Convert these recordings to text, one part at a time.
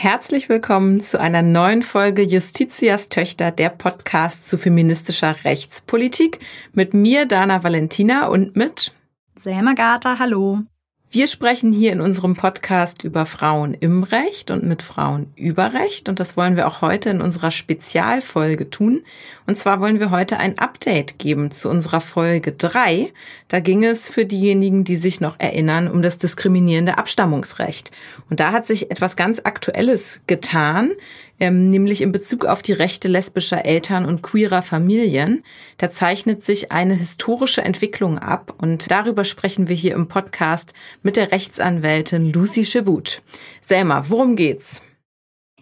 Herzlich willkommen zu einer neuen Folge Justitias Töchter, der Podcast zu feministischer Rechtspolitik mit mir, Dana Valentina und mit Selma Gata, hallo. Wir sprechen hier in unserem Podcast über Frauen im Recht und mit Frauen über Recht. Und das wollen wir auch heute in unserer Spezialfolge tun. Und zwar wollen wir heute ein Update geben zu unserer Folge drei. Da ging es für diejenigen, die sich noch erinnern, um das diskriminierende Abstammungsrecht. Und da hat sich etwas ganz Aktuelles getan ähm, nämlich in Bezug auf die Rechte lesbischer Eltern und queerer Familien. Da zeichnet sich eine historische Entwicklung ab und darüber sprechen wir hier im Podcast mit der Rechtsanwältin Lucy Schibut. Selma, worum geht's?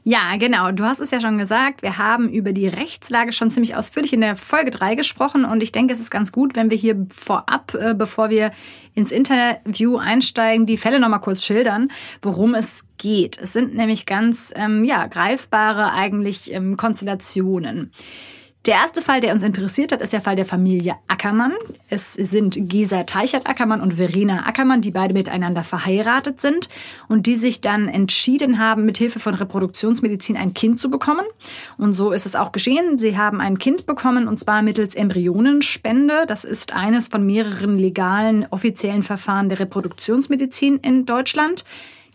Ja, genau. Du hast es ja schon gesagt. Wir haben über die Rechtslage schon ziemlich ausführlich in der Folge 3 gesprochen. Und ich denke, es ist ganz gut, wenn wir hier vorab, äh, bevor wir ins Interview einsteigen, die Fälle nochmal kurz schildern, worum es geht. Es sind nämlich ganz, ähm, ja, greifbare eigentlich ähm, Konstellationen. Der erste Fall, der uns interessiert hat, ist der Fall der Familie Ackermann. Es sind Gesa Teichert Ackermann und Verena Ackermann, die beide miteinander verheiratet sind und die sich dann entschieden haben, mit Hilfe von Reproduktionsmedizin ein Kind zu bekommen. Und so ist es auch geschehen. Sie haben ein Kind bekommen und zwar mittels Embryonenspende. Das ist eines von mehreren legalen offiziellen Verfahren der Reproduktionsmedizin in Deutschland.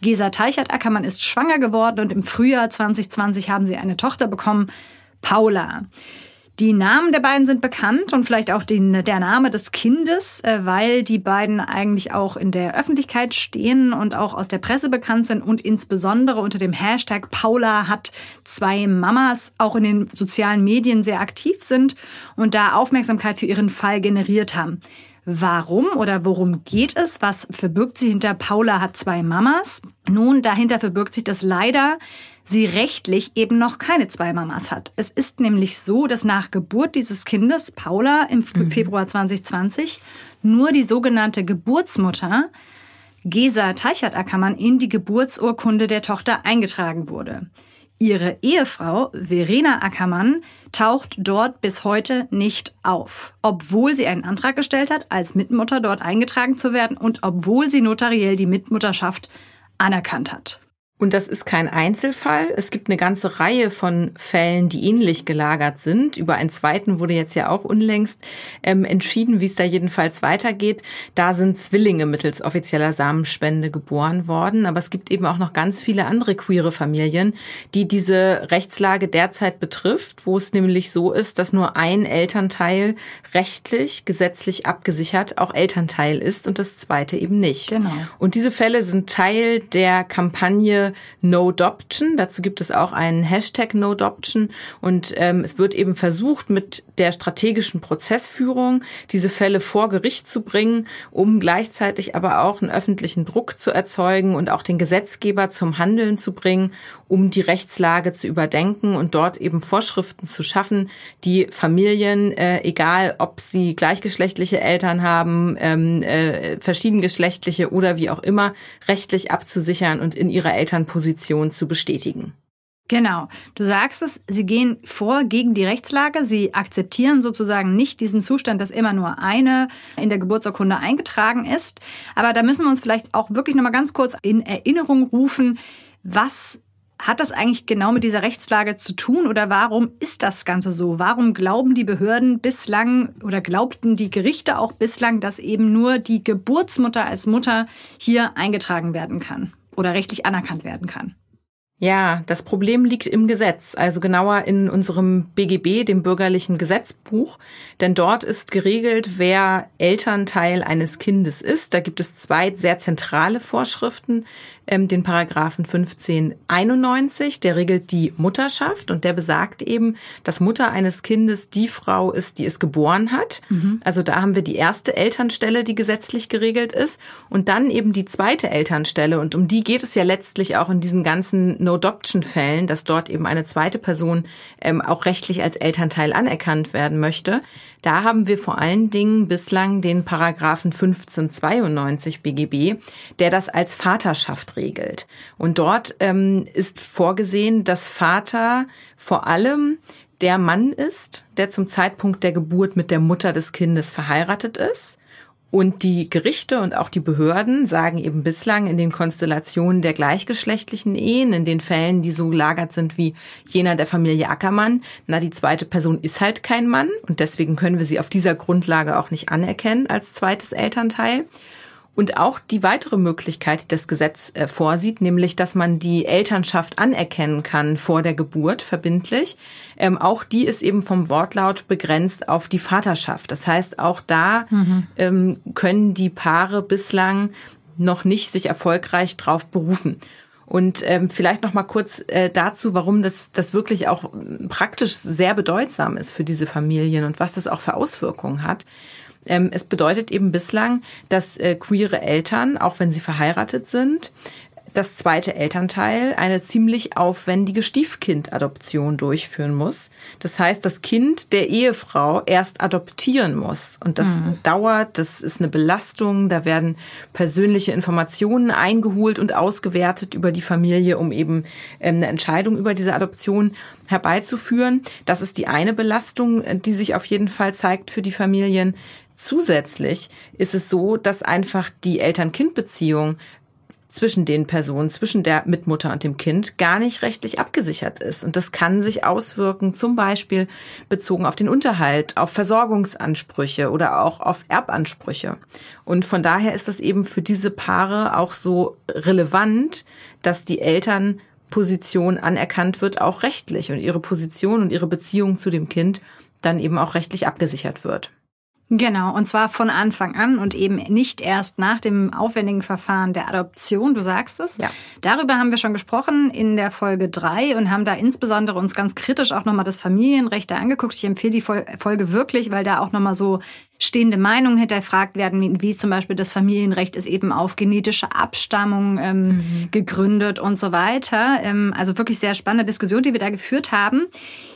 Gesa Teichert Ackermann ist schwanger geworden und im Frühjahr 2020 haben sie eine Tochter bekommen, Paula. Die Namen der beiden sind bekannt und vielleicht auch den, der Name des Kindes, äh, weil die beiden eigentlich auch in der Öffentlichkeit stehen und auch aus der Presse bekannt sind und insbesondere unter dem Hashtag Paula hat zwei Mamas auch in den sozialen Medien sehr aktiv sind und da Aufmerksamkeit für ihren Fall generiert haben. Warum oder worum geht es? Was verbirgt sich hinter Paula hat zwei Mamas? Nun, dahinter verbirgt sich das leider sie rechtlich eben noch keine zwei Mamas hat. Es ist nämlich so, dass nach Geburt dieses Kindes, Paula, im mhm. Februar 2020, nur die sogenannte Geburtsmutter Gesa Teichert-Ackermann in die Geburtsurkunde der Tochter eingetragen wurde. Ihre Ehefrau Verena Ackermann taucht dort bis heute nicht auf, obwohl sie einen Antrag gestellt hat, als Mitmutter dort eingetragen zu werden und obwohl sie notariell die Mitmutterschaft anerkannt hat. Und das ist kein Einzelfall. Es gibt eine ganze Reihe von Fällen, die ähnlich gelagert sind. Über einen zweiten wurde jetzt ja auch unlängst ähm, entschieden, wie es da jedenfalls weitergeht. Da sind Zwillinge mittels offizieller Samenspende geboren worden. Aber es gibt eben auch noch ganz viele andere queere Familien, die diese Rechtslage derzeit betrifft, wo es nämlich so ist, dass nur ein Elternteil rechtlich, gesetzlich abgesichert auch Elternteil ist und das zweite eben nicht. Genau. Und diese Fälle sind Teil der Kampagne No-Doption. Dazu gibt es auch einen Hashtag No-Doption. Und ähm, es wird eben versucht, mit der strategischen Prozessführung diese Fälle vor Gericht zu bringen, um gleichzeitig aber auch einen öffentlichen Druck zu erzeugen und auch den Gesetzgeber zum Handeln zu bringen, um die Rechtslage zu überdenken und dort eben Vorschriften zu schaffen, die Familien, äh, egal ob sie gleichgeschlechtliche Eltern haben, ähm, äh, verschiedengeschlechtliche oder wie auch immer, rechtlich abzusichern und in ihrer Eltern Position zu bestätigen. Genau. Du sagst es, sie gehen vor gegen die Rechtslage. Sie akzeptieren sozusagen nicht diesen Zustand, dass immer nur eine in der Geburtsurkunde eingetragen ist. Aber da müssen wir uns vielleicht auch wirklich nochmal ganz kurz in Erinnerung rufen, was hat das eigentlich genau mit dieser Rechtslage zu tun oder warum ist das Ganze so? Warum glauben die Behörden bislang oder glaubten die Gerichte auch bislang, dass eben nur die Geburtsmutter als Mutter hier eingetragen werden kann? Oder rechtlich anerkannt werden kann. Ja, das Problem liegt im Gesetz, also genauer in unserem BGB, dem bürgerlichen Gesetzbuch, denn dort ist geregelt, wer Elternteil eines Kindes ist. Da gibt es zwei sehr zentrale Vorschriften, ähm, den Paragraphen 1591, der regelt die Mutterschaft und der besagt eben, dass Mutter eines Kindes die Frau ist, die es geboren hat. Mhm. Also da haben wir die erste Elternstelle, die gesetzlich geregelt ist und dann eben die zweite Elternstelle und um die geht es ja letztlich auch in diesen ganzen No-Adoption-Fällen, dass dort eben eine zweite Person ähm, auch rechtlich als Elternteil anerkannt werden möchte. Da haben wir vor allen Dingen bislang den Paragraphen 1592 BGB, der das als Vaterschaft regelt. Und dort ähm, ist vorgesehen, dass Vater vor allem der Mann ist, der zum Zeitpunkt der Geburt mit der Mutter des Kindes verheiratet ist und die Gerichte und auch die Behörden sagen eben bislang in den Konstellationen der gleichgeschlechtlichen Ehen, in den Fällen, die so gelagert sind wie jener der Familie Ackermann, na, die zweite Person ist halt kein Mann und deswegen können wir sie auf dieser Grundlage auch nicht anerkennen als zweites Elternteil. Und auch die weitere Möglichkeit, die das Gesetz äh, vorsieht, nämlich, dass man die Elternschaft anerkennen kann vor der Geburt verbindlich, ähm, auch die ist eben vom Wortlaut begrenzt auf die Vaterschaft. Das heißt, auch da mhm. ähm, können die Paare bislang noch nicht sich erfolgreich drauf berufen. Und ähm, vielleicht noch mal kurz äh, dazu, warum das, das wirklich auch praktisch sehr bedeutsam ist für diese Familien und was das auch für Auswirkungen hat. Ähm, es bedeutet eben bislang, dass äh, queere Eltern, auch wenn sie verheiratet sind, das zweite Elternteil eine ziemlich aufwendige Stiefkindadoption durchführen muss. Das heißt, das Kind der Ehefrau erst adoptieren muss. Und das mhm. dauert, das ist eine Belastung. Da werden persönliche Informationen eingeholt und ausgewertet über die Familie, um eben ähm, eine Entscheidung über diese Adoption herbeizuführen. Das ist die eine Belastung, die sich auf jeden Fall zeigt für die Familien. Zusätzlich ist es so, dass einfach die Eltern-Kind-Beziehung zwischen den Personen, zwischen der Mitmutter und dem Kind gar nicht rechtlich abgesichert ist. Und das kann sich auswirken, zum Beispiel bezogen auf den Unterhalt, auf Versorgungsansprüche oder auch auf Erbansprüche. Und von daher ist das eben für diese Paare auch so relevant, dass die Elternposition anerkannt wird, auch rechtlich und ihre Position und ihre Beziehung zu dem Kind dann eben auch rechtlich abgesichert wird. Genau, und zwar von Anfang an und eben nicht erst nach dem aufwendigen Verfahren der Adoption, du sagst es. Ja. Darüber haben wir schon gesprochen in der Folge drei und haben da insbesondere uns ganz kritisch auch nochmal das Familienrecht angeguckt. Ich empfehle die Folge wirklich, weil da auch nochmal so stehende Meinungen hinterfragt werden, wie zum Beispiel das Familienrecht ist eben auf genetische Abstammung ähm, mhm. gegründet und so weiter. Ähm, also wirklich sehr spannende Diskussion, die wir da geführt haben.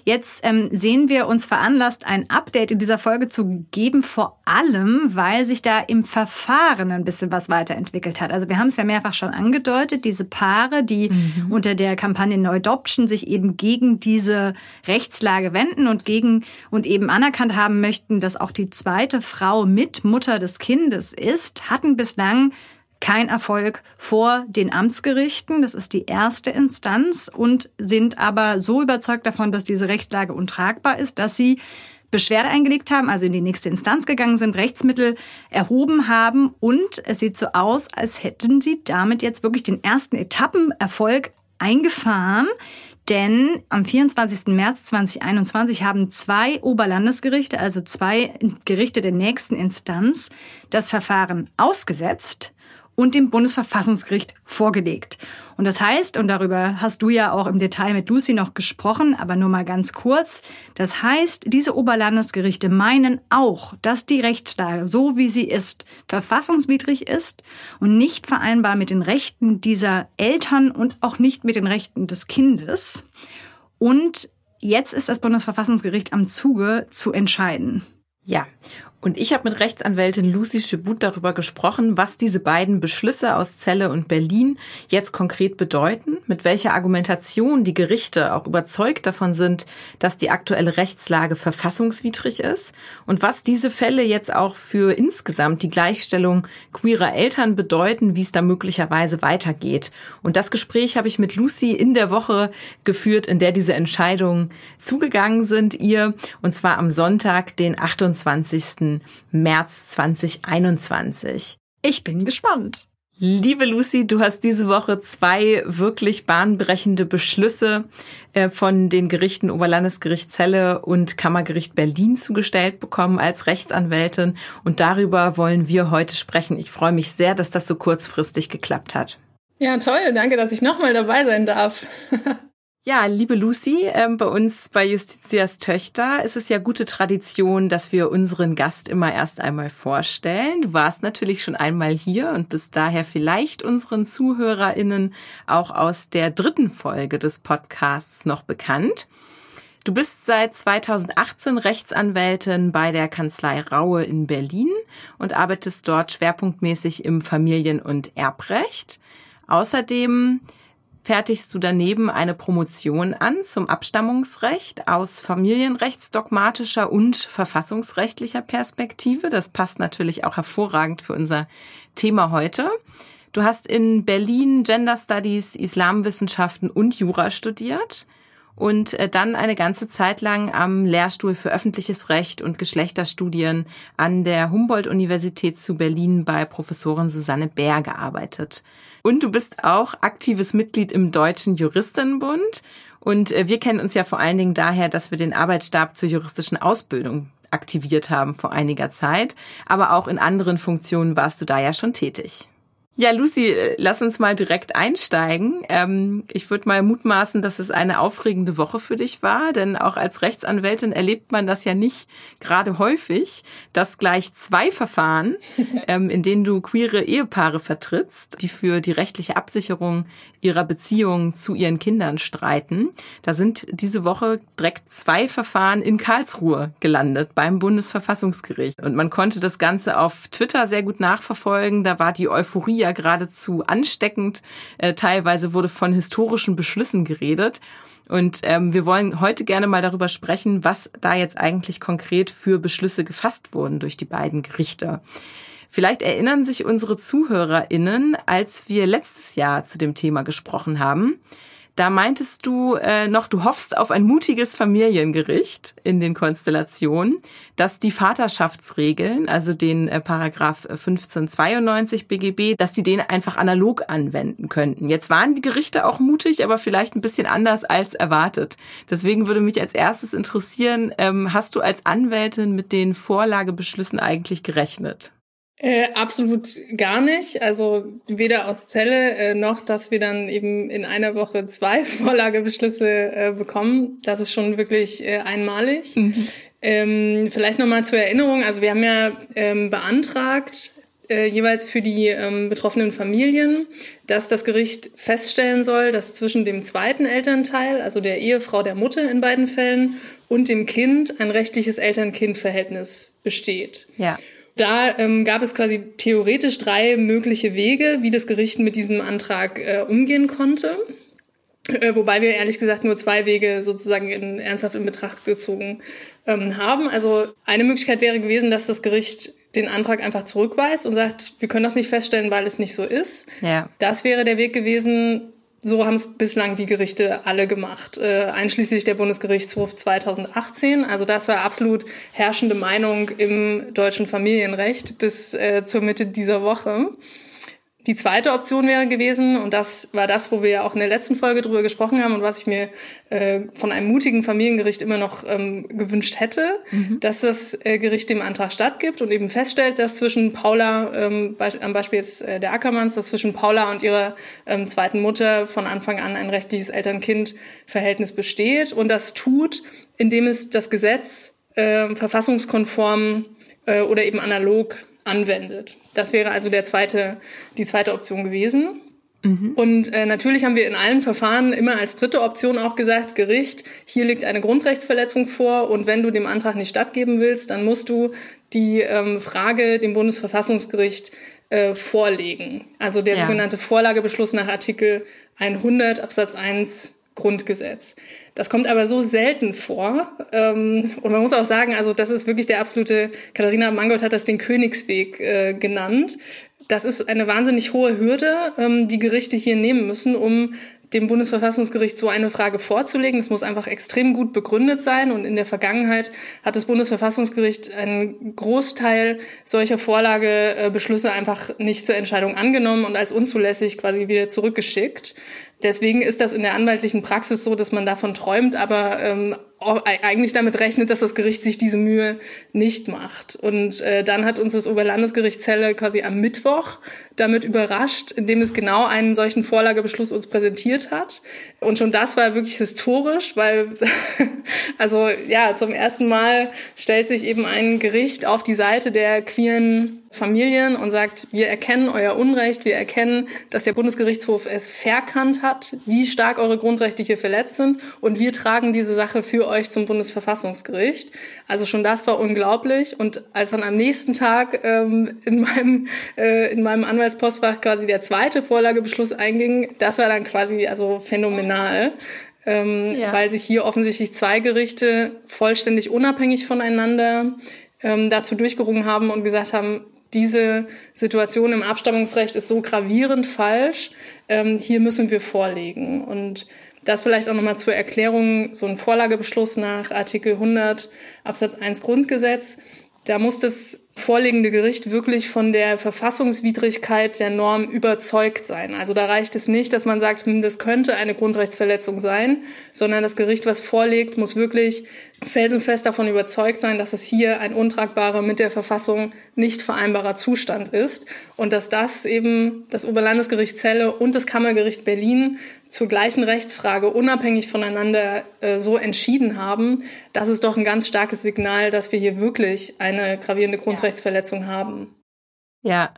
Jetzt ähm, sehen wir uns veranlasst, ein Update in dieser Folge zu geben, vor allem, weil sich da im Verfahren ein bisschen was weiterentwickelt hat. Also wir haben es ja mehrfach schon angedeutet, diese Paare, die mhm. unter der Kampagne No Adoption sich eben gegen diese Rechtslage wenden und gegen und eben anerkannt haben möchten, dass auch die zweite zweite Frau mit Mutter des Kindes ist, hatten bislang kein Erfolg vor den Amtsgerichten. Das ist die erste Instanz und sind aber so überzeugt davon, dass diese Rechtslage untragbar ist, dass sie Beschwerde eingelegt haben, also in die nächste Instanz gegangen sind, Rechtsmittel erhoben haben und es sieht so aus, als hätten sie damit jetzt wirklich den ersten Etappenerfolg eingefahren. Denn am 24. März 2021 haben zwei Oberlandesgerichte, also zwei Gerichte der nächsten Instanz, das Verfahren ausgesetzt und dem Bundesverfassungsgericht vorgelegt. Und das heißt, und darüber hast du ja auch im Detail mit Lucy noch gesprochen, aber nur mal ganz kurz, das heißt, diese Oberlandesgerichte meinen auch, dass die Rechtslage, so wie sie ist, verfassungswidrig ist und nicht vereinbar mit den Rechten dieser Eltern und auch nicht mit den Rechten des Kindes. Und jetzt ist das Bundesverfassungsgericht am Zuge zu entscheiden. Ja, und ich habe mit Rechtsanwältin Lucy Schibut darüber gesprochen, was diese beiden Beschlüsse aus Celle und Berlin jetzt konkret bedeuten, mit welcher Argumentation die Gerichte auch überzeugt davon sind, dass die aktuelle Rechtslage verfassungswidrig ist und was diese Fälle jetzt auch für insgesamt die Gleichstellung queerer Eltern bedeuten, wie es da möglicherweise weitergeht. Und das Gespräch habe ich mit Lucy in der Woche geführt, in der diese Entscheidungen zugegangen sind, ihr, und zwar am Sonntag, den 28. März 2021. Ich bin gespannt. Liebe Lucy, du hast diese Woche zwei wirklich bahnbrechende Beschlüsse äh, von den Gerichten Oberlandesgericht Celle und Kammergericht Berlin zugestellt bekommen als Rechtsanwältin und darüber wollen wir heute sprechen. Ich freue mich sehr, dass das so kurzfristig geklappt hat. Ja, toll. Danke, dass ich nochmal dabei sein darf. Ja, liebe Lucy, äh, bei uns bei Justitias Töchter ist es ja gute Tradition, dass wir unseren Gast immer erst einmal vorstellen. Du warst natürlich schon einmal hier und bist daher vielleicht unseren ZuhörerInnen auch aus der dritten Folge des Podcasts noch bekannt. Du bist seit 2018 Rechtsanwältin bei der Kanzlei Raue in Berlin und arbeitest dort schwerpunktmäßig im Familien- und Erbrecht. Außerdem fertigst du daneben eine Promotion an zum Abstammungsrecht aus familienrechtsdogmatischer und verfassungsrechtlicher Perspektive. Das passt natürlich auch hervorragend für unser Thema heute. Du hast in Berlin Gender Studies, Islamwissenschaften und Jura studiert und äh, dann eine ganze Zeit lang am Lehrstuhl für öffentliches Recht und Geschlechterstudien an der Humboldt-Universität zu Berlin bei Professorin Susanne Bär gearbeitet. Und du bist auch aktives Mitglied im Deutschen Juristinnenbund. Und äh, wir kennen uns ja vor allen Dingen daher, dass wir den Arbeitsstab zur juristischen Ausbildung aktiviert haben vor einiger Zeit. Aber auch in anderen Funktionen warst du da ja schon tätig. Ja, Lucy, äh, lass uns mal direkt einsteigen. Ähm, ich würde mal mutmaßen, dass es eine aufregende Woche für dich war, denn auch als Rechtsanwältin erlebt man das ja nicht gerade häufig, dass gleich zwei Verfahren, ähm, in denen du queere Ehepaare vertrittst, die für die rechtliche Absicherung ihrer Beziehung zu ihren Kindern streiten. Da sind diese Woche direkt zwei Verfahren in Karlsruhe gelandet beim Bundesverfassungsgericht. Und man konnte das Ganze auf Twitter sehr gut nachverfolgen. Da war die Euphorie ja geradezu ansteckend. Äh, teilweise wurde von historischen Beschlüssen geredet. Und ähm, wir wollen heute gerne mal darüber sprechen, was da jetzt eigentlich konkret für Beschlüsse gefasst wurden durch die beiden Gerichte. Vielleicht erinnern sich unsere ZuhörerInnen, als wir letztes Jahr zu dem Thema gesprochen haben. Da meintest du äh, noch, du hoffst auf ein mutiges Familiengericht in den Konstellationen, dass die Vaterschaftsregeln, also den äh, Paragraph 1592 BGB, dass die den einfach analog anwenden könnten. Jetzt waren die Gerichte auch mutig, aber vielleicht ein bisschen anders als erwartet. Deswegen würde mich als erstes interessieren, ähm, hast du als Anwältin mit den Vorlagebeschlüssen eigentlich gerechnet? Äh, absolut gar nicht. Also weder aus Zelle äh, noch, dass wir dann eben in einer Woche zwei Vorlagebeschlüsse äh, bekommen. Das ist schon wirklich äh, einmalig. Mhm. Ähm, vielleicht nochmal zur Erinnerung. Also wir haben ja ähm, beantragt, äh, jeweils für die ähm, betroffenen Familien, dass das Gericht feststellen soll, dass zwischen dem zweiten Elternteil, also der Ehefrau der Mutter in beiden Fällen, und dem Kind ein rechtliches Eltern-Kind-Verhältnis besteht. Ja. Da ähm, gab es quasi theoretisch drei mögliche Wege, wie das Gericht mit diesem Antrag äh, umgehen konnte. Äh, wobei wir ehrlich gesagt nur zwei Wege sozusagen in, ernsthaft in Betracht gezogen ähm, haben. Also eine Möglichkeit wäre gewesen, dass das Gericht den Antrag einfach zurückweist und sagt, wir können das nicht feststellen, weil es nicht so ist. Ja. Das wäre der Weg gewesen, so haben es bislang die Gerichte alle gemacht, äh, einschließlich der Bundesgerichtshof 2018. Also das war absolut herrschende Meinung im deutschen Familienrecht bis äh, zur Mitte dieser Woche. Die zweite Option wäre gewesen, und das war das, wo wir ja auch in der letzten Folge drüber gesprochen haben und was ich mir äh, von einem mutigen Familiengericht immer noch ähm, gewünscht hätte, mhm. dass das äh, Gericht dem Antrag stattgibt und eben feststellt, dass zwischen Paula, ähm, be am Beispiel jetzt äh, der Ackermanns, dass zwischen Paula und ihrer ähm, zweiten Mutter von Anfang an ein rechtliches Eltern-Kind-Verhältnis besteht und das tut, indem es das Gesetz äh, verfassungskonform äh, oder eben analog anwendet. Das wäre also der zweite, die zweite Option gewesen. Mhm. Und äh, natürlich haben wir in allen Verfahren immer als dritte Option auch gesagt, Gericht, hier liegt eine Grundrechtsverletzung vor und wenn du dem Antrag nicht stattgeben willst, dann musst du die ähm, Frage dem Bundesverfassungsgericht äh, vorlegen. Also der ja. sogenannte Vorlagebeschluss nach Artikel 100 Absatz 1 Grundgesetz. Das kommt aber so selten vor. Ähm, und man muss auch sagen, also das ist wirklich der absolute, Katharina Mangold hat das den Königsweg äh, genannt. Das ist eine wahnsinnig hohe Hürde, ähm, die Gerichte hier nehmen müssen, um dem Bundesverfassungsgericht so eine Frage vorzulegen. Es muss einfach extrem gut begründet sein. Und in der Vergangenheit hat das Bundesverfassungsgericht einen Großteil solcher Vorlagebeschlüsse einfach nicht zur Entscheidung angenommen und als unzulässig quasi wieder zurückgeschickt. Deswegen ist das in der anwaltlichen Praxis so, dass man davon träumt, aber ähm, eigentlich damit rechnet, dass das Gericht sich diese Mühe nicht macht. Und äh, dann hat uns das Oberlandesgericht Celle quasi am Mittwoch damit überrascht, indem es genau einen solchen Vorlagebeschluss uns präsentiert hat. Und schon das war wirklich historisch, weil also ja, zum ersten Mal stellt sich eben ein Gericht auf die Seite der queeren Familien und sagt, wir erkennen euer Unrecht, wir erkennen, dass der Bundesgerichtshof es verkannt hat, wie stark eure Grundrechte hier verletzt sind und wir tragen diese Sache für euch zum Bundesverfassungsgericht. Also schon das war unglaublich und als dann am nächsten Tag ähm, in meinem äh, in meinem Anwaltspostfach quasi der zweite Vorlagebeschluss einging, das war dann quasi also phänomenal. Ähm, ja. weil sich hier offensichtlich zwei Gerichte vollständig unabhängig voneinander ähm, dazu durchgerungen haben und gesagt haben, diese Situation im Abstammungsrecht ist so gravierend falsch, ähm, hier müssen wir vorlegen. Und das vielleicht auch nochmal zur Erklärung, so ein Vorlagebeschluss nach Artikel 100 Absatz 1 Grundgesetz, da muss das vorliegende Gericht wirklich von der Verfassungswidrigkeit der Norm überzeugt sein. Also da reicht es nicht, dass man sagt, hm, das könnte eine Grundrechtsverletzung sein, sondern das Gericht, was vorlegt, muss wirklich felsenfest davon überzeugt sein, dass es hier ein untragbarer, mit der Verfassung nicht vereinbarer Zustand ist und dass das eben das Oberlandesgericht Celle und das Kammergericht Berlin zur gleichen Rechtsfrage unabhängig voneinander äh, so entschieden haben, das ist doch ein ganz starkes Signal, dass wir hier wirklich eine gravierende Grundrechtsverletzung haben. Ja,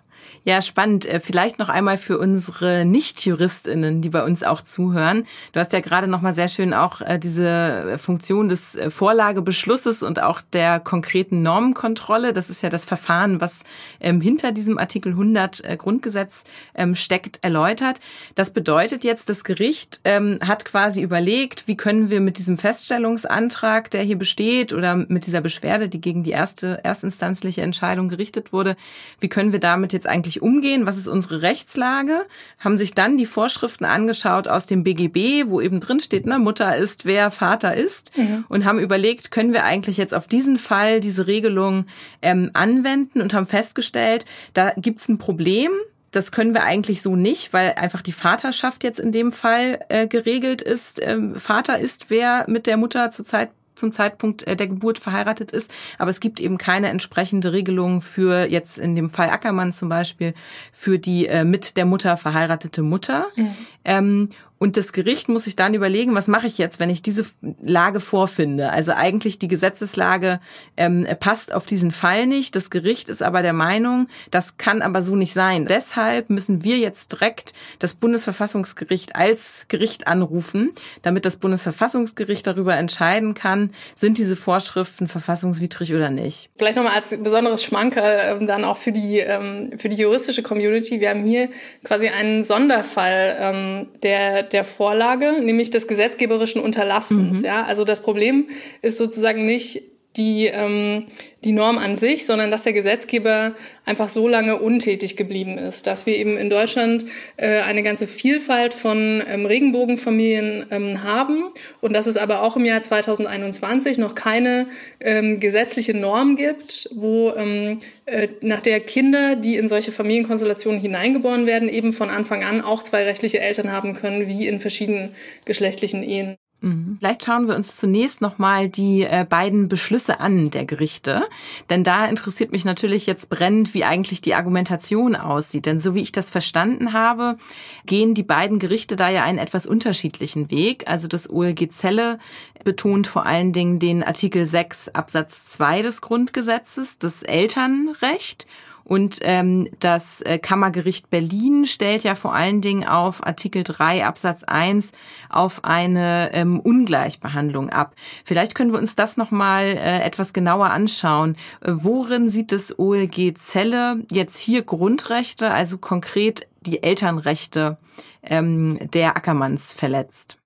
ja, spannend. Äh, vielleicht noch einmal für unsere Nicht-JuristInnen, die bei uns auch zuhören. Du hast ja gerade noch mal sehr schön auch äh, diese Funktion des äh, Vorlagebeschlusses und auch der konkreten Normenkontrolle. Das ist ja das Verfahren, was ähm, hinter diesem Artikel 100 Grundgesetz ähm, steckt, erläutert. Das bedeutet jetzt, das Gericht ähm, hat quasi überlegt, wie können wir mit diesem Feststellungsantrag, der hier besteht, oder mit dieser Beschwerde, die gegen die erste erstinstanzliche Entscheidung gerichtet wurde, wie können wir damit jetzt eigentlich umgehen? Was ist unsere Rechtslage? Haben sich dann die Vorschriften angeschaut aus dem BGB, wo eben drin steht, ne, Mutter ist, wer Vater ist, mhm. und haben überlegt, können wir eigentlich jetzt auf diesen Fall diese Regelung ähm, anwenden und haben festgestellt, da gibt's ein Problem das können wir eigentlich so nicht, weil einfach die Vaterschaft jetzt in dem Fall äh, geregelt ist. Ähm, Vater ist wer mit der Mutter zurzeit zum Zeitpunkt äh, der Geburt verheiratet ist. Aber es gibt eben keine entsprechende Regelung für jetzt in dem Fall Ackermann zum Beispiel für die äh, mit der Mutter verheiratete Mutter. Mhm. Ähm, und das Gericht muss sich dann überlegen, was mache ich jetzt, wenn ich diese Lage vorfinde. Also eigentlich die Gesetzeslage ähm, passt auf diesen Fall nicht. Das Gericht ist aber der Meinung, das kann aber so nicht sein. Deshalb müssen wir jetzt direkt das Bundesverfassungsgericht als Gericht anrufen, damit das Bundesverfassungsgericht darüber entscheiden kann, sind diese Vorschriften verfassungswidrig oder nicht. Vielleicht nochmal als besonderes Schmankerl ähm, dann auch für die, ähm, für die juristische Community. Wir haben hier quasi einen Sonderfall, ähm, der der Vorlage, nämlich des gesetzgeberischen Unterlassens. Mhm. Ja, also das Problem ist sozusagen nicht die, ähm, die Norm an sich, sondern dass der Gesetzgeber einfach so lange untätig geblieben ist, dass wir eben in Deutschland äh, eine ganze Vielfalt von ähm, Regenbogenfamilien ähm, haben und dass es aber auch im Jahr 2021 noch keine ähm, gesetzliche Norm gibt, wo ähm, äh, nach der Kinder, die in solche Familienkonstellationen hineingeboren werden, eben von Anfang an auch zwei rechtliche Eltern haben können, wie in verschiedenen geschlechtlichen Ehen. Mhm. Vielleicht schauen wir uns zunächst nochmal die äh, beiden Beschlüsse an der Gerichte. Denn da interessiert mich natürlich jetzt brennend, wie eigentlich die Argumentation aussieht. Denn so wie ich das verstanden habe, gehen die beiden Gerichte da ja einen etwas unterschiedlichen Weg. Also das OLG Zelle betont vor allen Dingen den Artikel 6 Absatz 2 des Grundgesetzes, das Elternrecht und ähm, das äh, Kammergericht Berlin stellt ja vor allen Dingen auf Artikel 3 Absatz 1 auf eine ähm, Ungleichbehandlung ab. Vielleicht können wir uns das nochmal äh, etwas genauer anschauen. Äh, worin sieht das OLG Zelle jetzt hier Grundrechte, also konkret die Elternrechte ähm, der Ackermanns verletzt?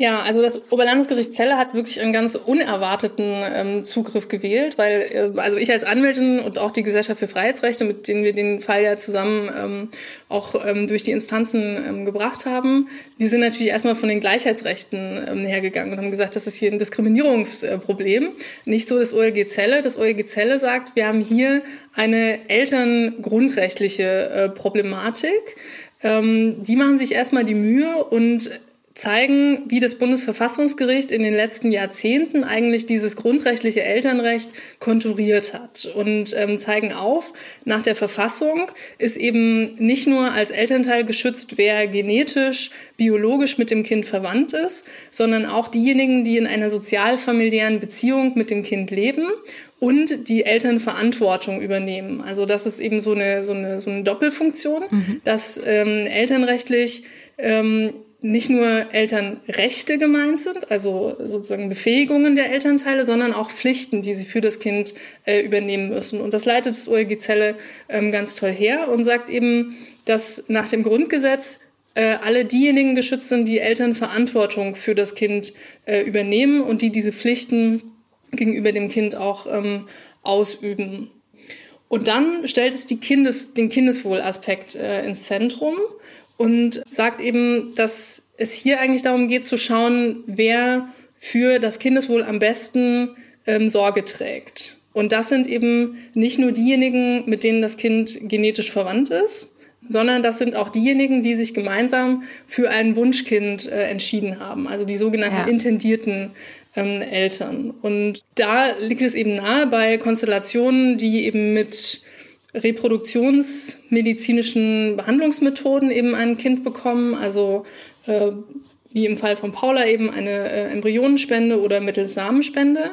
Ja, also das Oberlandesgericht Celle hat wirklich einen ganz unerwarteten ähm, Zugriff gewählt, weil äh, also ich als Anwältin und auch die Gesellschaft für Freiheitsrechte, mit denen wir den Fall ja zusammen ähm, auch ähm, durch die Instanzen ähm, gebracht haben, wir sind natürlich erstmal von den Gleichheitsrechten ähm, hergegangen und haben gesagt, das ist hier ein Diskriminierungsproblem. Nicht so das OLG Celle. Das OLG Celle sagt, wir haben hier eine elterngrundrechtliche äh, Problematik ähm, die machen sich erstmal die Mühe und zeigen, wie das Bundesverfassungsgericht in den letzten Jahrzehnten eigentlich dieses grundrechtliche Elternrecht konturiert hat und ähm, zeigen auf, nach der Verfassung ist eben nicht nur als Elternteil geschützt, wer genetisch, biologisch mit dem Kind verwandt ist, sondern auch diejenigen, die in einer sozialfamiliären Beziehung mit dem Kind leben und die Eltern Verantwortung übernehmen. Also das ist eben so eine, so eine, so eine Doppelfunktion, mhm. dass ähm, elternrechtlich ähm, nicht nur Elternrechte gemeint sind, also sozusagen Befähigungen der Elternteile, sondern auch Pflichten, die sie für das Kind äh, übernehmen müssen. Und das leitet das OLG Zelle ähm, ganz toll her und sagt eben, dass nach dem Grundgesetz äh, alle diejenigen geschützt sind, die Eltern Verantwortung für das Kind äh, übernehmen und die diese Pflichten gegenüber dem Kind auch ähm, ausüben. Und dann stellt es die Kindes, den Kindeswohlaspekt äh, ins Zentrum und sagt eben, dass es hier eigentlich darum geht zu schauen, wer für das Kindeswohl am besten ähm, Sorge trägt. Und das sind eben nicht nur diejenigen, mit denen das Kind genetisch verwandt ist, sondern das sind auch diejenigen, die sich gemeinsam für ein Wunschkind äh, entschieden haben, also die sogenannten ja. intendierten ähm, Eltern. Und da liegt es eben nahe bei Konstellationen, die eben mit reproduktionsmedizinischen Behandlungsmethoden eben ein Kind bekommen, also äh, wie im Fall von Paula eben eine äh, Embryonenspende oder mittels Samenspende.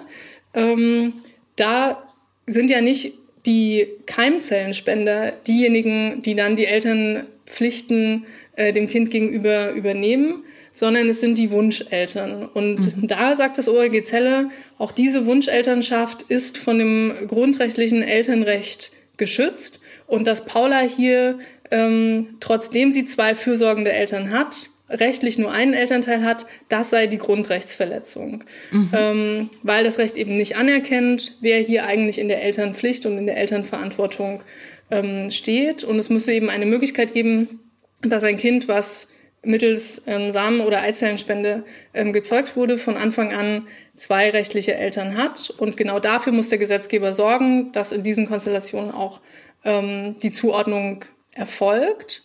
Ähm, da sind ja nicht die Keimzellenspender diejenigen, die dann die Elternpflichten äh, dem Kind gegenüber übernehmen, sondern es sind die Wunscheltern. Und mhm. da sagt das OLG Zelle, auch diese Wunschelternschaft ist von dem grundrechtlichen Elternrecht geschützt und dass Paula hier, ähm, trotzdem sie zwei fürsorgende Eltern hat, rechtlich nur einen Elternteil hat, das sei die Grundrechtsverletzung. Mhm. Ähm, weil das Recht eben nicht anerkennt, wer hier eigentlich in der Elternpflicht und in der Elternverantwortung ähm, steht. Und es müsse eben eine Möglichkeit geben, dass ein Kind, was mittels ähm, Samen- oder Eizellenspende ähm, gezeugt wurde, von Anfang an zwei rechtliche Eltern hat. Und genau dafür muss der Gesetzgeber sorgen, dass in diesen Konstellationen auch ähm, die Zuordnung erfolgt.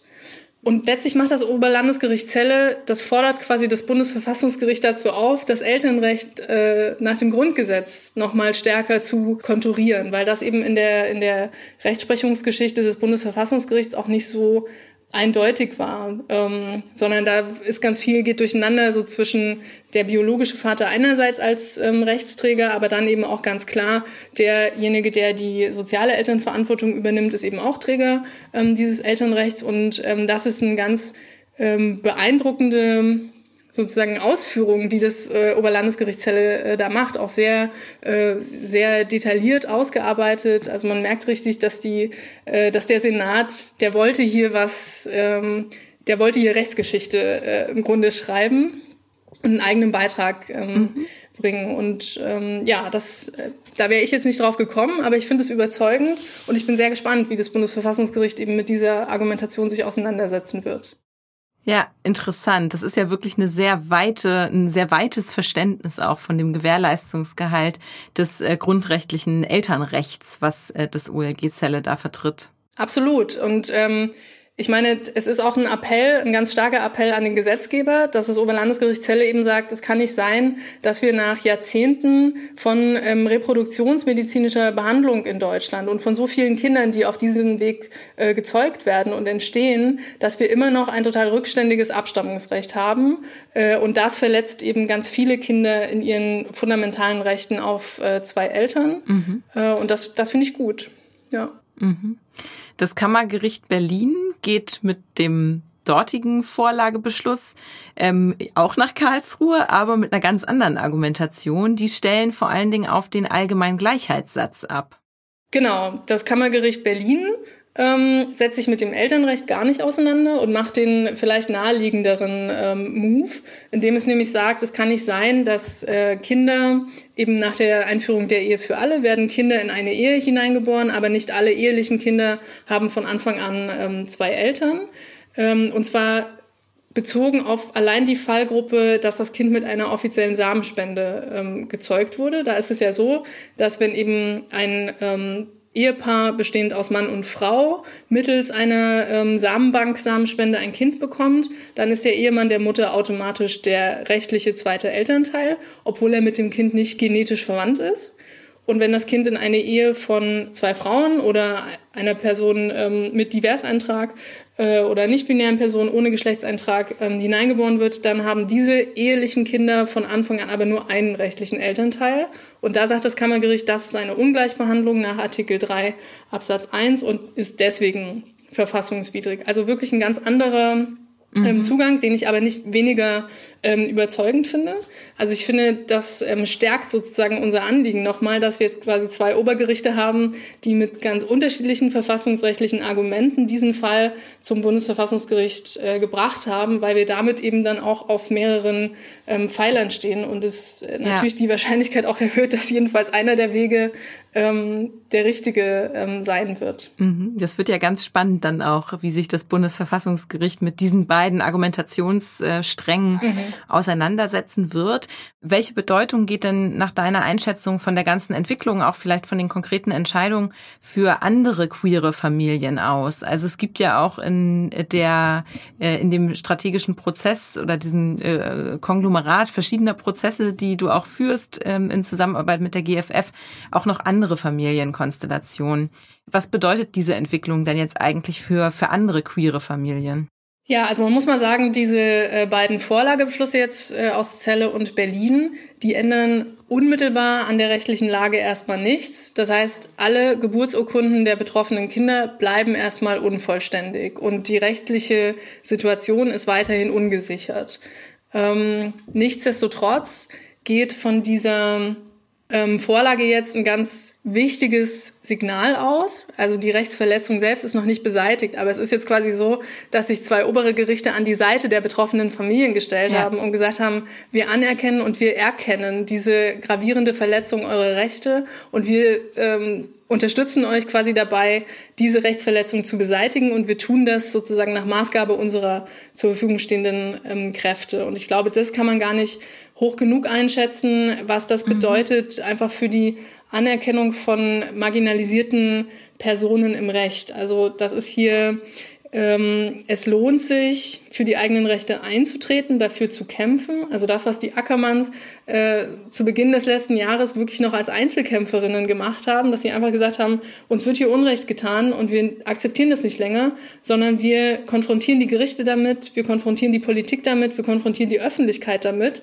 Und letztlich macht das Oberlandesgericht Celle, das fordert quasi das Bundesverfassungsgericht dazu auf, das Elternrecht äh, nach dem Grundgesetz nochmal stärker zu konturieren, weil das eben in der, in der Rechtsprechungsgeschichte des Bundesverfassungsgerichts auch nicht so eindeutig war, ähm, sondern da ist ganz viel geht durcheinander so zwischen der biologische Vater einerseits als ähm, Rechtsträger, aber dann eben auch ganz klar derjenige, der die soziale Elternverantwortung übernimmt, ist eben auch Träger ähm, dieses Elternrechts. Und ähm, das ist ein ganz ähm, beeindruckende sozusagen Ausführungen, die das äh, Oberlandesgericht Celle äh, da macht, auch sehr, äh, sehr detailliert ausgearbeitet. Also man merkt richtig, dass die, äh, dass der Senat, der wollte hier was, ähm, der wollte hier Rechtsgeschichte äh, im Grunde schreiben und einen eigenen Beitrag ähm, mhm. bringen. Und ähm, ja, das, äh, da wäre ich jetzt nicht drauf gekommen, aber ich finde es überzeugend und ich bin sehr gespannt, wie das Bundesverfassungsgericht eben mit dieser Argumentation sich auseinandersetzen wird. Ja, interessant. Das ist ja wirklich eine sehr weite, ein sehr weites Verständnis auch von dem Gewährleistungsgehalt des äh, grundrechtlichen Elternrechts, was äh, das OLG-Zelle da vertritt. Absolut. Und ähm, ich meine, es ist auch ein Appell, ein ganz starker Appell an den Gesetzgeber, dass das Oberlandesgericht Celle eben sagt, es kann nicht sein, dass wir nach Jahrzehnten von ähm, reproduktionsmedizinischer Behandlung in Deutschland und von so vielen Kindern, die auf diesem Weg äh, gezeugt werden und entstehen, dass wir immer noch ein total rückständiges Abstammungsrecht haben. Äh, und das verletzt eben ganz viele Kinder in ihren fundamentalen Rechten auf äh, zwei Eltern. Mhm. Äh, und das, das finde ich gut. Ja. Mhm. Das Kammergericht Berlin geht mit dem dortigen Vorlagebeschluss ähm, auch nach Karlsruhe, aber mit einer ganz anderen Argumentation. Die stellen vor allen Dingen auf den allgemeinen Gleichheitssatz ab. Genau, das Kammergericht Berlin ähm, setzt sich mit dem Elternrecht gar nicht auseinander und macht den vielleicht naheliegenderen ähm, Move, indem es nämlich sagt, es kann nicht sein, dass äh, Kinder eben nach der Einführung der Ehe für alle werden Kinder in eine Ehe hineingeboren, aber nicht alle ehelichen Kinder haben von Anfang an ähm, zwei Eltern. Ähm, und zwar bezogen auf allein die Fallgruppe, dass das Kind mit einer offiziellen Samenspende ähm, gezeugt wurde. Da ist es ja so, dass wenn eben ein ähm, Ehepaar bestehend aus Mann und Frau mittels einer ähm, Samenbank-Samenspende ein Kind bekommt, dann ist der Ehemann der Mutter automatisch der rechtliche zweite Elternteil, obwohl er mit dem Kind nicht genetisch verwandt ist. Und wenn das Kind in eine Ehe von zwei Frauen oder einer Person ähm, mit Diverseintrag äh, oder nicht-binären Personen ohne Geschlechtseintrag ähm, hineingeboren wird, dann haben diese ehelichen Kinder von Anfang an aber nur einen rechtlichen Elternteil. Und da sagt das Kammergericht, das ist eine Ungleichbehandlung nach Artikel 3 Absatz 1 und ist deswegen verfassungswidrig. Also wirklich ein ganz anderer mhm. Zugang, den ich aber nicht weniger ähm, überzeugend finde. Also ich finde, das ähm, stärkt sozusagen unser Anliegen nochmal, dass wir jetzt quasi zwei Obergerichte haben, die mit ganz unterschiedlichen verfassungsrechtlichen Argumenten diesen Fall zum Bundesverfassungsgericht äh, gebracht haben, weil wir damit eben dann auch auf mehreren ähm, Pfeilern stehen und es äh, natürlich ja. die Wahrscheinlichkeit auch erhöht, dass jedenfalls einer der Wege ähm, der richtige ähm, sein wird. Mhm. Das wird ja ganz spannend dann auch, wie sich das Bundesverfassungsgericht mit diesen beiden Argumentationssträngen mhm. auseinandersetzen wird. Welche Bedeutung geht denn nach deiner Einschätzung von der ganzen Entwicklung, auch vielleicht von den konkreten Entscheidungen für andere queere Familien aus? Also es gibt ja auch in der äh, in dem strategischen Prozess oder diesen äh, Konglomerat verschiedener Prozesse, die du auch führst ähm, in Zusammenarbeit mit der GFF, auch noch andere Familienkonstellationen. Was bedeutet diese Entwicklung denn jetzt eigentlich für für andere queere Familien? Ja, also man muss mal sagen, diese äh, beiden Vorlagebeschlüsse jetzt äh, aus Celle und Berlin, die ändern unmittelbar an der rechtlichen Lage erstmal nichts. Das heißt, alle Geburtsurkunden der betroffenen Kinder bleiben erstmal unvollständig und die rechtliche Situation ist weiterhin ungesichert. Ähm, nichtsdestotrotz geht von dieser ähm, Vorlage jetzt ein ganz wichtiges Signal aus. Also die Rechtsverletzung selbst ist noch nicht beseitigt, aber es ist jetzt quasi so, dass sich zwei obere Gerichte an die Seite der betroffenen Familien gestellt ja. haben und gesagt haben, wir anerkennen und wir erkennen diese gravierende Verletzung eurer Rechte und wir ähm, unterstützen euch quasi dabei, diese Rechtsverletzung zu beseitigen und wir tun das sozusagen nach Maßgabe unserer zur Verfügung stehenden ähm, Kräfte. Und ich glaube, das kann man gar nicht hoch genug einschätzen, was das mhm. bedeutet, einfach für die Anerkennung von marginalisierten Personen im Recht. Also das ist hier, ähm, es lohnt sich, für die eigenen Rechte einzutreten, dafür zu kämpfen. Also das, was die Ackermanns äh, zu Beginn des letzten Jahres wirklich noch als Einzelkämpferinnen gemacht haben, dass sie einfach gesagt haben, uns wird hier Unrecht getan und wir akzeptieren das nicht länger, sondern wir konfrontieren die Gerichte damit, wir konfrontieren die Politik damit, wir konfrontieren die Öffentlichkeit damit.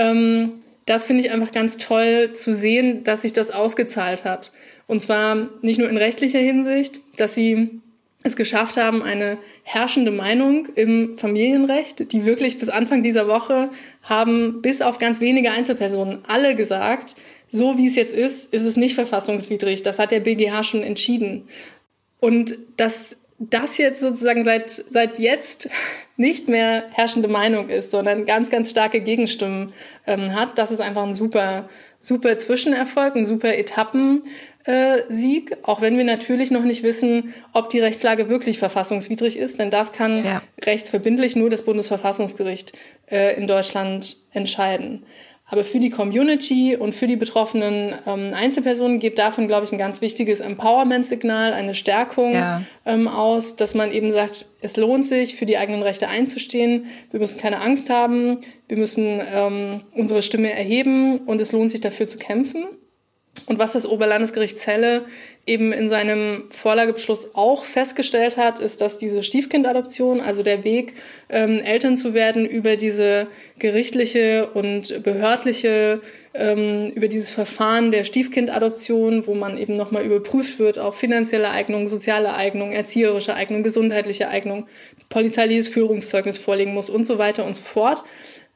Ähm, das finde ich einfach ganz toll zu sehen, dass sich das ausgezahlt hat. Und zwar nicht nur in rechtlicher Hinsicht, dass sie es geschafft haben, eine herrschende Meinung im Familienrecht, die wirklich bis Anfang dieser Woche haben bis auf ganz wenige Einzelpersonen alle gesagt, so wie es jetzt ist, ist es nicht verfassungswidrig. Das hat der BGH schon entschieden. Und das das jetzt sozusagen seit, seit jetzt nicht mehr herrschende Meinung ist, sondern ganz, ganz starke Gegenstimmen ähm, hat, das ist einfach ein super, super Zwischenerfolg, ein super Etappensieg, äh, auch wenn wir natürlich noch nicht wissen, ob die Rechtslage wirklich verfassungswidrig ist, denn das kann ja. rechtsverbindlich nur das Bundesverfassungsgericht äh, in Deutschland entscheiden. Aber für die Community und für die betroffenen ähm, Einzelpersonen geht davon, glaube ich, ein ganz wichtiges Empowerment-Signal, eine Stärkung ja. ähm, aus, dass man eben sagt, es lohnt sich, für die eigenen Rechte einzustehen. Wir müssen keine Angst haben. Wir müssen ähm, unsere Stimme erheben und es lohnt sich dafür zu kämpfen. Und was das Oberlandesgericht Celle eben in seinem Vorlagebeschluss auch festgestellt hat, ist, dass diese Stiefkindadoption, also der Weg, ähm, Eltern zu werden über diese gerichtliche und behördliche, ähm, über dieses Verfahren der Stiefkindadoption, wo man eben nochmal überprüft wird auf finanzielle Eignung, soziale Eignung, erzieherische Eignung, gesundheitliche Eignung, polizeiliches Führungszeugnis vorlegen muss und so weiter und so fort.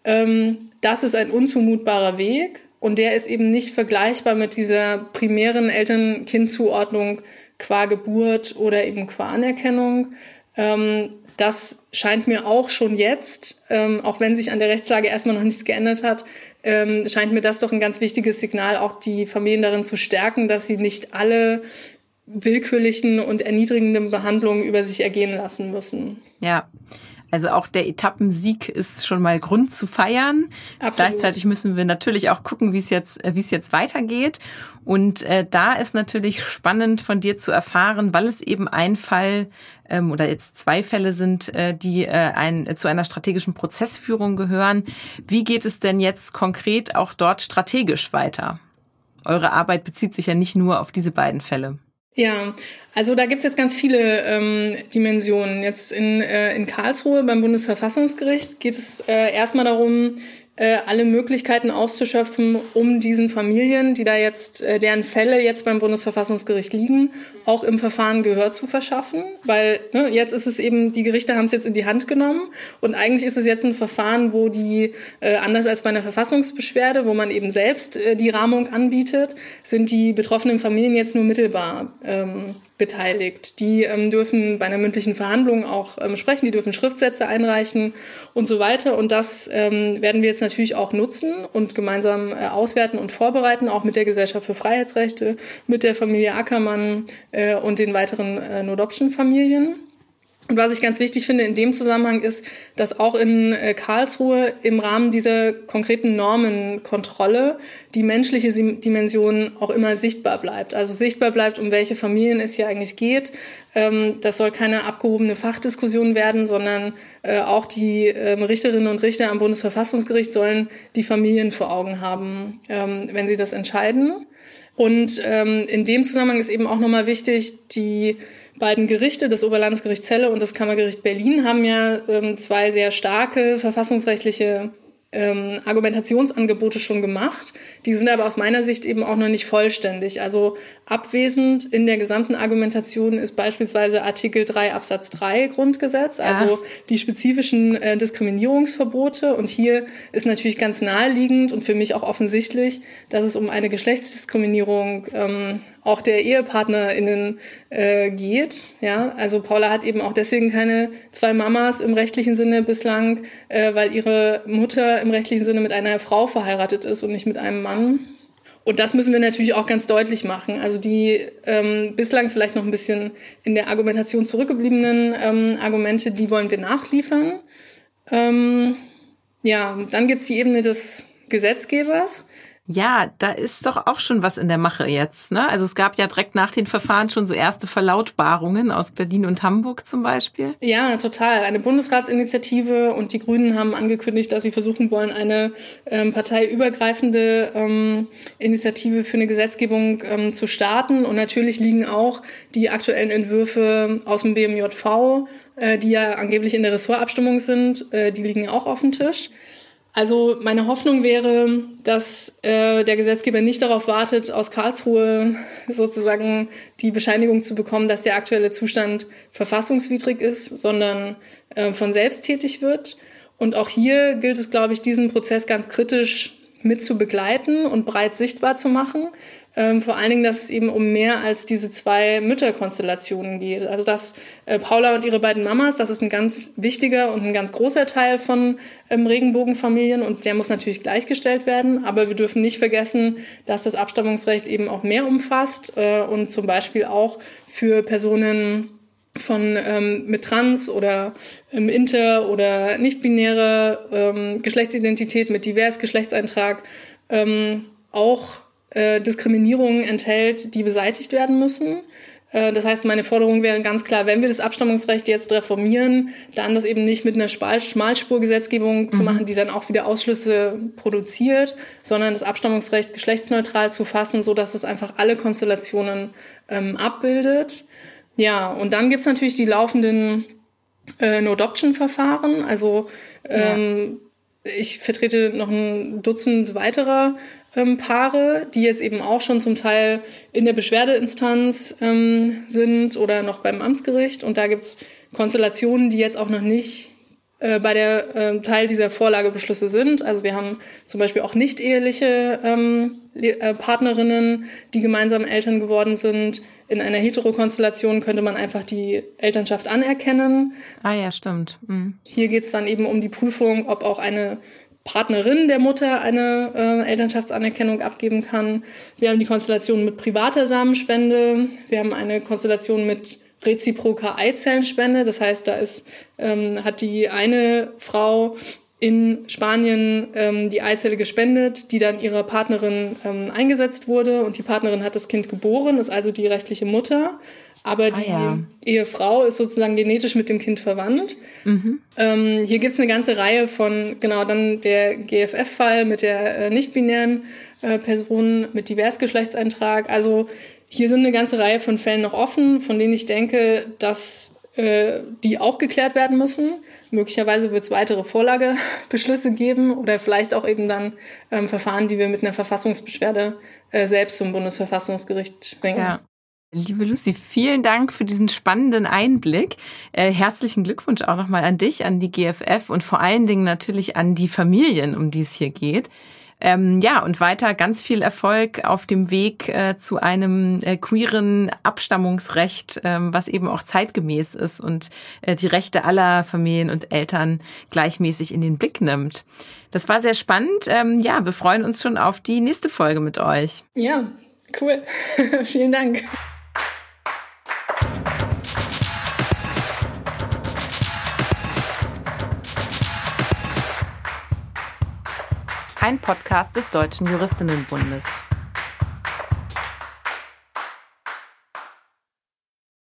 Ähm, das ist ein unzumutbarer Weg und der ist eben nicht vergleichbar mit dieser primären Eltern-Kind-Zuordnung qua Geburt oder eben qua Anerkennung. Ähm, das scheint mir auch schon jetzt, ähm, auch wenn sich an der Rechtslage erstmal noch nichts geändert hat, ähm, scheint mir das doch ein ganz wichtiges Signal, auch die Familien darin zu stärken, dass sie nicht alle willkürlichen und erniedrigenden Behandlungen über sich ergehen lassen müssen. Ja, Also auch der Etappensieg ist schon mal Grund zu feiern. Absolut. Gleichzeitig müssen wir natürlich auch gucken, wie es jetzt, äh, wie es jetzt weitergeht. Und äh, da ist natürlich spannend von dir zu erfahren, weil es eben ein Fall ähm, oder jetzt zwei Fälle sind, äh, die äh, ein, äh, zu einer strategischen Prozessführung gehören. Wie geht es denn jetzt konkret auch dort strategisch weiter? Eure Arbeit bezieht sich ja nicht nur auf diese beiden Fälle. Ja, also da gibt's jetzt ganz viele ähm, Dimensionen. Jetzt in, äh, in Karlsruhe beim Bundesverfassungsgericht geht es äh, erstmal darum, alle Möglichkeiten auszuschöpfen, um diesen Familien, die da jetzt, äh, deren Fälle jetzt beim Bundesverfassungsgericht liegen, auch im Verfahren Gehör zu verschaffen. Weil ne, jetzt ist es eben, die Gerichte haben es jetzt in die Hand genommen und eigentlich ist es jetzt ein Verfahren, wo die, äh, anders als bei einer Verfassungsbeschwerde, wo man eben selbst äh, die Rahmung anbietet, sind die betroffenen Familien jetzt nur mittelbar ähm, beteiligt. Die ähm, dürfen bei einer mündlichen Verhandlung auch ähm, sprechen, die dürfen Schriftsätze einreichen und so weiter. Und das ähm, werden wir jetzt natürlich auch nutzen und gemeinsam äh, auswerten und vorbereiten, auch mit der Gesellschaft für Freiheitsrechte, mit der Familie Ackermann äh, und den weiteren äh, No-Adoption-Familien. Und was ich ganz wichtig finde in dem Zusammenhang ist, dass auch in äh, Karlsruhe im Rahmen dieser konkreten Normenkontrolle die menschliche Dimension auch immer sichtbar bleibt. Also sichtbar bleibt, um welche Familien es hier eigentlich geht. Ähm, das soll keine abgehobene Fachdiskussion werden, sondern äh, auch die ähm, Richterinnen und Richter am Bundesverfassungsgericht sollen die Familien vor Augen haben, ähm, wenn sie das entscheiden. Und in dem Zusammenhang ist eben auch nochmal wichtig, die beiden Gerichte, das Oberlandesgericht Celle und das Kammergericht Berlin, haben ja ähm, zwei sehr starke verfassungsrechtliche ähm, Argumentationsangebote schon gemacht. Die sind aber aus meiner Sicht eben auch noch nicht vollständig. Also abwesend in der gesamten Argumentation ist beispielsweise Artikel 3 Absatz 3 Grundgesetz, ja. also die spezifischen äh, Diskriminierungsverbote. Und hier ist natürlich ganz naheliegend und für mich auch offensichtlich, dass es um eine Geschlechtsdiskriminierung ähm, auch der EhepartnerInnen äh, geht. Ja, also Paula hat eben auch deswegen keine zwei Mamas im rechtlichen Sinne bislang, äh, weil ihre Mutter im rechtlichen Sinne mit einer Frau verheiratet ist und nicht mit einem Mann. Und das müssen wir natürlich auch ganz deutlich machen. Also die ähm, bislang vielleicht noch ein bisschen in der Argumentation zurückgebliebenen ähm, Argumente, die wollen wir nachliefern. Ähm, ja, dann gibt's die Ebene des Gesetzgebers. Ja, da ist doch auch schon was in der Mache jetzt. Ne? Also es gab ja direkt nach den Verfahren schon so erste Verlautbarungen aus Berlin und Hamburg zum Beispiel. Ja, total. Eine Bundesratsinitiative und die Grünen haben angekündigt, dass sie versuchen wollen, eine ähm, parteiübergreifende ähm, Initiative für eine Gesetzgebung ähm, zu starten. Und natürlich liegen auch die aktuellen Entwürfe aus dem BMJV, äh, die ja angeblich in der Ressortabstimmung sind, äh, die liegen auch auf dem Tisch. Also meine Hoffnung wäre, dass äh, der Gesetzgeber nicht darauf wartet, aus Karlsruhe sozusagen die Bescheinigung zu bekommen, dass der aktuelle Zustand verfassungswidrig ist, sondern äh, von selbst tätig wird. Und auch hier gilt es, glaube ich, diesen Prozess ganz kritisch mit zu begleiten und breit sichtbar zu machen. Ähm, vor allen Dingen, dass es eben um mehr als diese zwei Mütterkonstellationen geht. Also dass äh, Paula und ihre beiden Mamas, das ist ein ganz wichtiger und ein ganz großer Teil von ähm, Regenbogenfamilien und der muss natürlich gleichgestellt werden. Aber wir dürfen nicht vergessen, dass das Abstammungsrecht eben auch mehr umfasst äh, und zum Beispiel auch für Personen von ähm, mit Trans oder ähm, Inter oder nicht-binäre ähm, Geschlechtsidentität mit divers Geschlechtseintrag ähm, auch äh, Diskriminierungen enthält, die beseitigt werden müssen. Äh, das heißt, meine Forderung wäre ganz klar, wenn wir das Abstammungsrecht jetzt reformieren, dann das eben nicht mit einer Schmalspurgesetzgebung mhm. zu machen, die dann auch wieder Ausschlüsse produziert, sondern das Abstammungsrecht geschlechtsneutral zu fassen, so dass es einfach alle Konstellationen ähm, abbildet. Ja, und dann gibt's natürlich die laufenden äh, No-Adoption-Verfahren. Also ähm, ja. ich vertrete noch ein Dutzend weiterer ähm, Paare, die jetzt eben auch schon zum Teil in der Beschwerdeinstanz ähm, sind oder noch beim Amtsgericht. Und da gibt's Konstellationen, die jetzt auch noch nicht äh, bei der äh, Teil dieser Vorlagebeschlüsse sind. Also wir haben zum Beispiel auch nicht eheliche ähm, äh, Partnerinnen, die gemeinsam Eltern geworden sind. In einer Heterokonstellation könnte man einfach die Elternschaft anerkennen. Ah ja, stimmt. Mhm. Hier geht's dann eben um die Prüfung, ob auch eine Partnerin der Mutter eine äh, Elternschaftsanerkennung abgeben kann. Wir haben die Konstellation mit privater Samenspende. Wir haben eine Konstellation mit reziproker Eizellenspende. Das heißt, da ist, ähm, hat die eine Frau in Spanien ähm, die Eizelle gespendet, die dann ihrer Partnerin ähm, eingesetzt wurde und die Partnerin hat das Kind geboren, ist also die rechtliche Mutter, aber die ah, ja. Ehefrau ist sozusagen genetisch mit dem Kind verwandt. Mhm. Ähm, hier gibt's eine ganze Reihe von, genau, dann der GFF-Fall mit der äh, nicht-binären äh, Person mit Diversgeschlechtseintrag. Also hier sind eine ganze Reihe von Fällen noch offen, von denen ich denke, dass äh, die auch geklärt werden müssen. Möglicherweise wird es weitere Vorlagebeschlüsse geben oder vielleicht auch eben dann ähm, Verfahren, die wir mit einer Verfassungsbeschwerde äh, selbst zum Bundesverfassungsgericht bringen. Ja. Liebe Lucy, vielen Dank für diesen spannenden Einblick. Äh, herzlichen Glückwunsch auch nochmal an dich, an die GFF und vor allen Dingen natürlich an die Familien, um die es hier geht. Ähm, ja, und weiter ganz viel Erfolg auf dem Weg äh, zu einem äh, queeren Abstammungsrecht, ähm, was eben auch zeitgemäß ist und äh, die Rechte aller Familien und Eltern gleichmäßig in den Blick nimmt. Das war sehr spannend. Ähm, ja, wir freuen uns schon auf die nächste Folge mit euch. Ja, cool. Vielen Dank. Ein Podcast des Deutschen Juristinnenbundes.